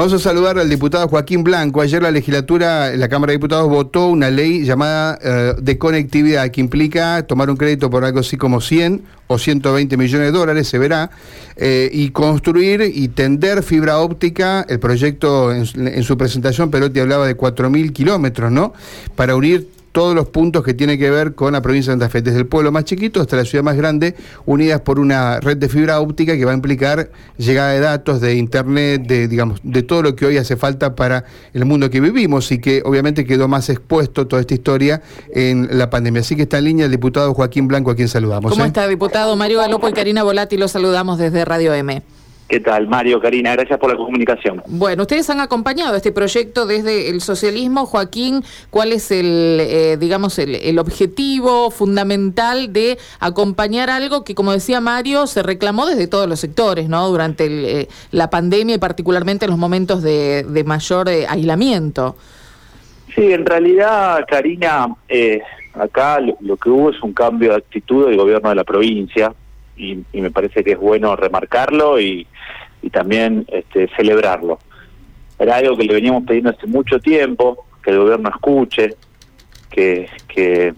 Vamos a saludar al diputado Joaquín Blanco. Ayer la legislatura, la Cámara de Diputados votó una ley llamada eh, de conectividad que implica tomar un crédito por algo así como 100 o 120 millones de dólares, se verá, eh, y construir y tender fibra óptica. El proyecto en, en su presentación, Perotti hablaba de 4.000 kilómetros, ¿no? Para unir todos los puntos que tienen que ver con la provincia de Santa Fe, desde el pueblo más chiquito hasta la ciudad más grande, unidas por una red de fibra óptica que va a implicar llegada de datos, de internet, de digamos, de todo lo que hoy hace falta para el mundo que vivimos y que obviamente quedó más expuesto toda esta historia en la pandemia. Así que está en línea el diputado Joaquín Blanco, a quien saludamos. ¿Cómo ¿eh? está, diputado? Mario Galopo y Karina Volati, los saludamos desde Radio M. ¿Qué tal, Mario, Karina? Gracias por la comunicación. Bueno, ustedes han acompañado este proyecto desde el socialismo. Joaquín, ¿cuál es el, eh, digamos, el, objetivo fundamental de acompañar algo que, como decía Mario, se reclamó desde todos los sectores, ¿no? Durante eh, la pandemia y particularmente en los momentos de, mayor eh, aislamiento. Sí, en realidad, Karina, acá lo que hubo es un cambio de actitud del gobierno de la provincia y, me parece que es bueno remarcarlo y, también este, celebrarlo. Era algo que le veníamos pidiendo hace mucho tiempo, que el gobierno escuche, que, que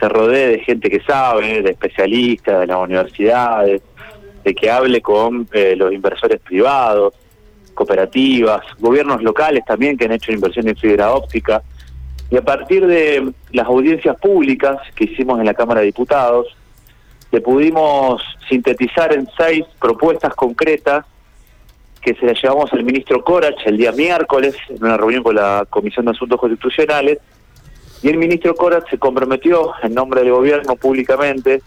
se rodee de gente que sabe, de especialistas, de las universidades, de que hable con eh, los inversores privados, cooperativas, gobiernos locales también que han hecho inversión en fibra óptica. Y a partir de las audiencias públicas que hicimos en la Cámara de Diputados, le pudimos sintetizar en seis propuestas concretas que se las llevamos al ministro Corach el día miércoles en una reunión con la Comisión de Asuntos Constitucionales y el ministro Corach se comprometió en nombre del gobierno públicamente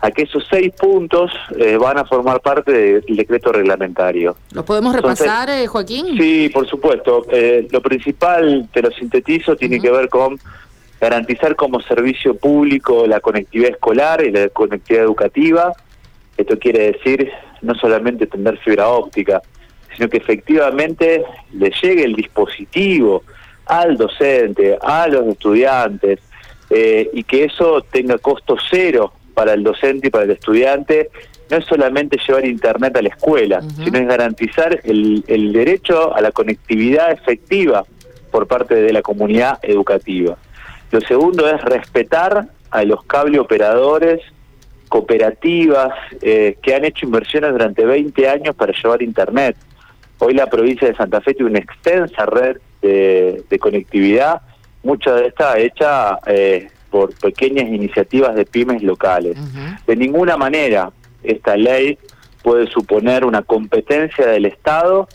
a que esos seis puntos eh, van a formar parte del decreto reglamentario. ¿Lo podemos repasar, eh, Joaquín? Sí, por supuesto. Eh, lo principal, te lo sintetizo, tiene que ver con garantizar como servicio público la conectividad escolar y la conectividad educativa. Esto quiere decir no solamente tener fibra óptica, sino que efectivamente le llegue el dispositivo al docente, a los estudiantes, eh, y que eso tenga costo cero para el docente y para el estudiante. No es solamente llevar Internet a la escuela, sino es garantizar el, el derecho a la conectividad efectiva por parte de la comunidad educativa. Lo segundo es respetar a los cable operadores, cooperativas eh, que han hecho inversiones durante 20 años para llevar Internet. Hoy la provincia de Santa Fe tiene una extensa red de, conectividad, mucha de esta hecha eh, por pequeñas iniciativas de pymes locales. De ninguna manera esta ley puede suponer una competencia del Estado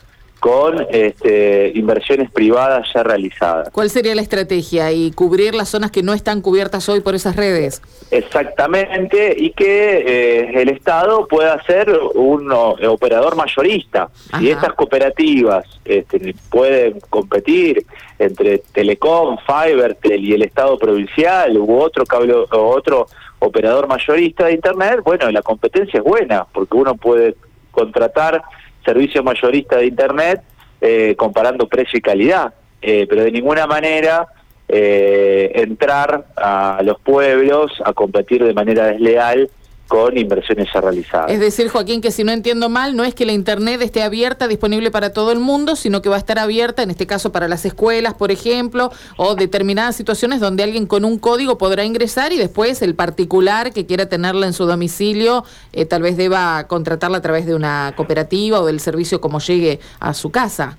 con este, inversiones privadas ya realizadas. ¿Cuál sería la estrategia? ¿Y cubrir las zonas que no están cubiertas hoy por esas redes? Exactamente, y que eh, el Estado pueda ser un operador mayorista. Si estas cooperativas este, pueden competir entre Telecom, Fibertel y el Estado provincial u otro cable o otro operador mayorista de Internet, bueno, la competencia es buena, porque uno puede contratar servicio mayorista de Internet eh, comparando precio y calidad, eh, pero de ninguna manera eh, entrar a los pueblos a competir de manera desleal con inversiones ya realizadas. Es decir, Joaquín, que si no entiendo mal, no es que la Internet esté abierta, disponible para todo el mundo, sino que va a estar abierta, en este caso, para las escuelas, por ejemplo, o determinadas situaciones donde alguien con un código podrá ingresar y después el particular que quiera tenerla en su domicilio, eh, tal vez deba contratarla a través de una cooperativa o del servicio como llegue a su casa.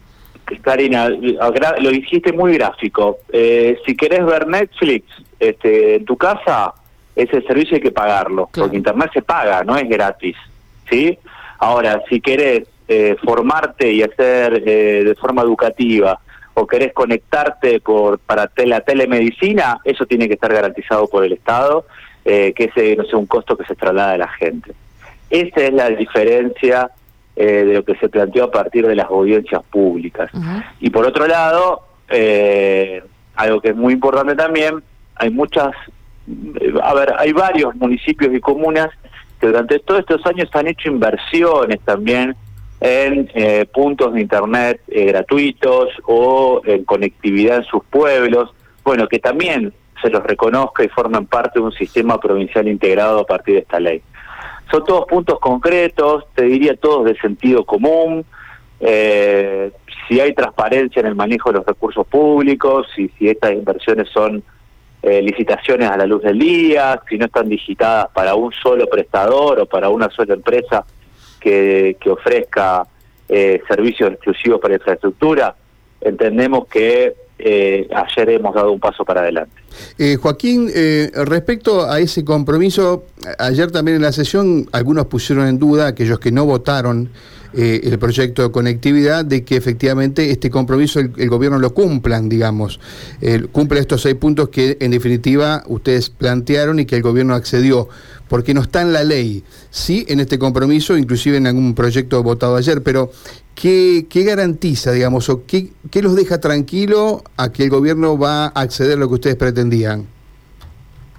Karina, lo dijiste muy gráfico. Eh, si querés ver Netflix este, en tu casa, ese servicio hay que pagarlo, porque Internet se paga, no es gratis, ¿sí? Ahora, si querés eh, formarte y hacer eh, de forma educativa o querés conectarte por para la telemedicina, eso tiene que estar garantizado por el Estado, eh, que es no sé, un costo que se traslada a la gente. Esa es la diferencia de lo que se planteó a partir de las audiencias públicas. Y por otro lado, algo que es muy importante también, hay muchas a ver, hay varios municipios y comunas que durante todos estos años han hecho inversiones también en eh, puntos de internet eh, gratuitos o en conectividad en sus pueblos, bueno, que también se los reconozca y formen parte de un sistema provincial integrado a partir de esta ley. Son todos puntos concretos, te diría todos de sentido común, eh, si hay transparencia en el manejo de los recursos públicos, y si estas inversiones son eh, licitaciones a la luz del día, si no están digitadas para un solo prestador o para una sola empresa que, que ofrezca eh, servicios exclusivos para infraestructura, entendemos que eh, ayer hemos dado un paso para adelante. Eh, Joaquín, eh, respecto a ese compromiso, ayer también en la sesión algunos pusieron en duda, aquellos que no votaron eh, el proyecto de conectividad, de que efectivamente este compromiso el, gobierno lo cumplan, digamos, eh, cumple estos seis puntos que en definitiva ustedes plantearon y que el gobierno accedió, porque no está en la ley, sí en este compromiso, inclusive en algún proyecto votado ayer, pero ¿qué, qué garantiza, digamos, o qué, qué los deja tranquilo a que el gobierno va a acceder a lo que ustedes pretendían?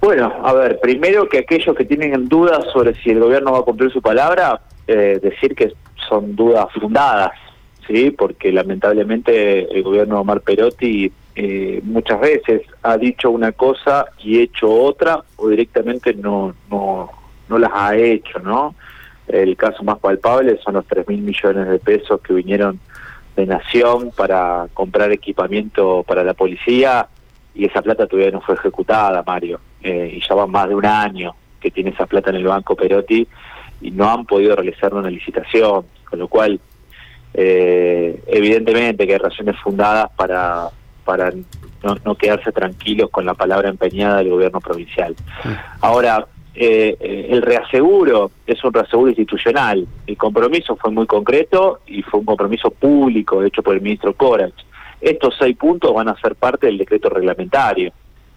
Bueno, a ver, primero que aquellos que tienen dudas sobre si el gobierno va a cumplir su palabra, eh, decir que son dudas fundadas, ¿sí? Porque lamentablemente el gobierno de Omar Perotti eh, muchas veces ha dicho una cosa y hecho otra, o directamente no, no, no las ha hecho, ¿no? El caso más palpable son los 3 mil millones de pesos que vinieron de Nación para comprar equipamiento para la policía y esa plata todavía no fue ejecutada, Mario. Eh, y ya van más de un año que tiene esa plata en el banco Perotti y no han podido realizar una licitación, con lo cual eh, evidentemente que hay razones fundadas para para no, no, quedarse tranquilos con la palabra empeñada del gobierno provincial. Ahora, eh, el reaseguro es un reaseguro institucional. El compromiso fue muy concreto y fue un compromiso público hecho por el ministro Corach. Estos seis puntos van a ser parte del decreto reglamentario.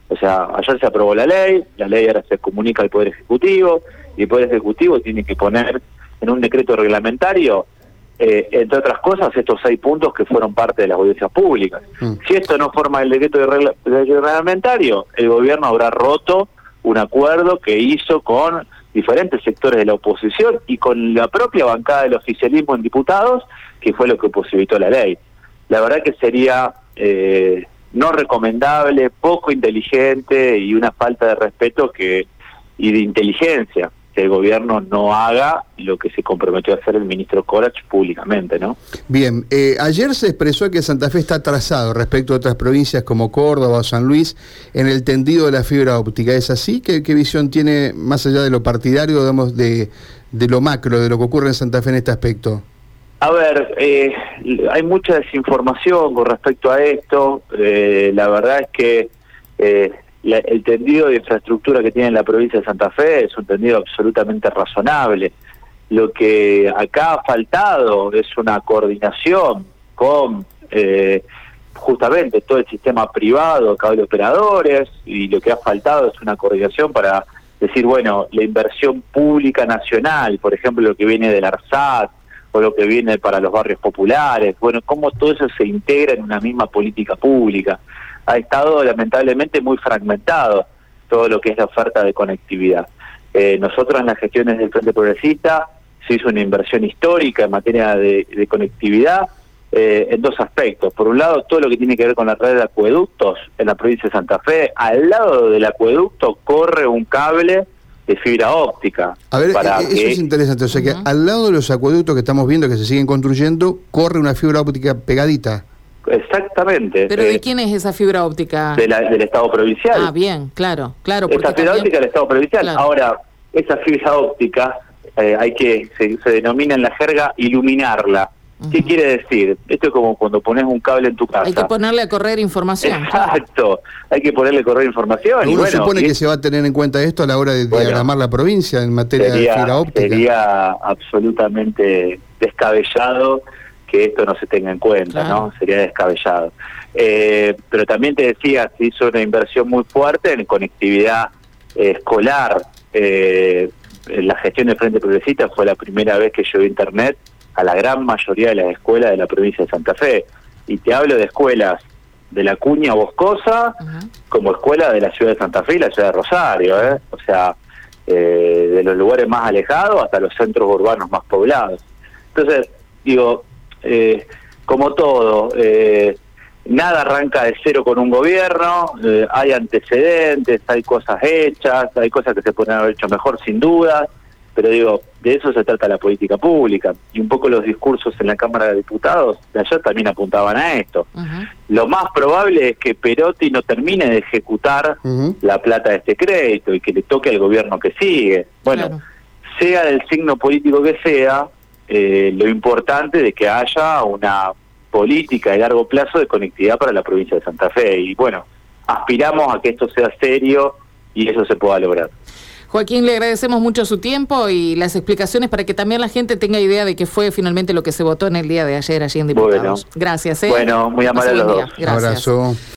O sea, ayer se aprobó la ley, la ley ahora se comunica al Poder Ejecutivo y el Poder Ejecutivo tiene que poner en un decreto reglamentario eh, entre otras cosas, estos seis puntos que fueron parte de las audiencias públicas. Mm. Si esto no forma el decreto de regla reglamentario, el gobierno habrá roto un acuerdo que hizo con diferentes sectores de la oposición y con la propia bancada del oficialismo en diputados, que fue lo que posibilitó la ley. La verdad que sería eh, no recomendable, poco inteligente y una falta de respeto que y de inteligencia que el gobierno no haga lo que se comprometió a hacer el ministro Corach públicamente, ¿no? Bien, eh, ayer se expresó que Santa Fe está atrasado respecto a otras provincias como Córdoba o San Luis en el tendido de la fibra óptica. ¿Es así? ¿Qué, qué visión tiene, más allá de lo partidario, digamos, de, de lo macro, de lo que ocurre en Santa Fe en este aspecto? A ver, eh, hay mucha desinformación con respecto a esto. Eh, la verdad es que eh, la, el tendido de infraestructura que tiene la provincia de Santa Fe es un tendido absolutamente razonable. Lo que acá ha faltado es una coordinación con eh, justamente todo el sistema privado, cable operadores, y lo que ha faltado es una coordinación para decir, bueno, la inversión pública nacional, por ejemplo, lo que viene del ARSAT, o lo que viene para los barrios populares, bueno, cómo todo eso se integra en una misma política pública ha estado lamentablemente muy fragmentado todo lo que es la oferta de conectividad. Eh, nosotros en las gestiones del Frente Progresista se hizo una inversión histórica en materia de, de conectividad eh, en dos aspectos. Por un lado, todo lo que tiene que ver con la red de acueductos en la provincia de Santa Fe. Al lado del acueducto corre un cable de fibra óptica. A ver, para eso que... es interesante. O sea que uh -huh. al lado de los acueductos que estamos viendo que se siguen construyendo, corre una fibra óptica pegadita. Exactamente. ¿Pero de eh, quién es esa fibra óptica? De la, del Estado Provincial. Ah, bien, claro, claro. Esa fibra también... óptica del Estado Provincial. Claro. Ahora, esa fibra óptica eh, hay que, se, se, denomina en la jerga, iluminarla. Uh -huh. ¿Qué quiere decir? Esto es como cuando pones un cable en tu casa. Hay que ponerle a correr información. Exacto, hay que ponerle a correr información. Uno y bueno, supone y... que se va a tener en cuenta esto a la hora de bueno, diagramar la provincia en materia sería, de fibra óptica. Sería absolutamente descabellado que esto no se tenga en cuenta, claro. ¿no? Sería descabellado. Eh, pero también te decía, se hizo una inversión muy fuerte en conectividad eh, escolar. Eh, la gestión del Frente Progresista fue la primera vez que llegó Internet a la gran mayoría de las escuelas de la provincia de Santa Fe. Y te hablo de escuelas de la Cuña Boscosa uh -huh. como escuela de la ciudad de Santa Fe y la ciudad de Rosario, ¿eh? O sea, eh, de los lugares más alejados hasta los centros urbanos más poblados. Entonces, digo, eh, como todo, eh, nada arranca de cero con un gobierno, eh, hay antecedentes, hay cosas hechas, hay cosas que se pueden haber hecho mejor sin duda, pero digo, de eso se trata la política pública. Y un poco los discursos en la Cámara de Diputados de ayer también apuntaban a esto. Lo más probable es que Perotti no termine de ejecutar la plata de este crédito y que le toque al gobierno que sigue. Bueno, sea del signo político que sea, eh, lo importante de que haya una política de largo plazo de conectividad para la provincia de Santa Fe. Y bueno, aspiramos a que esto sea serio y eso se pueda lograr. Joaquín, le agradecemos mucho su tiempo y las explicaciones para que también la gente tenga idea de qué fue finalmente lo que se votó en el día de ayer allí en Diputados. Gracias. ¿eh? Bueno, muy amable a los dos. Gracias. Abrazo.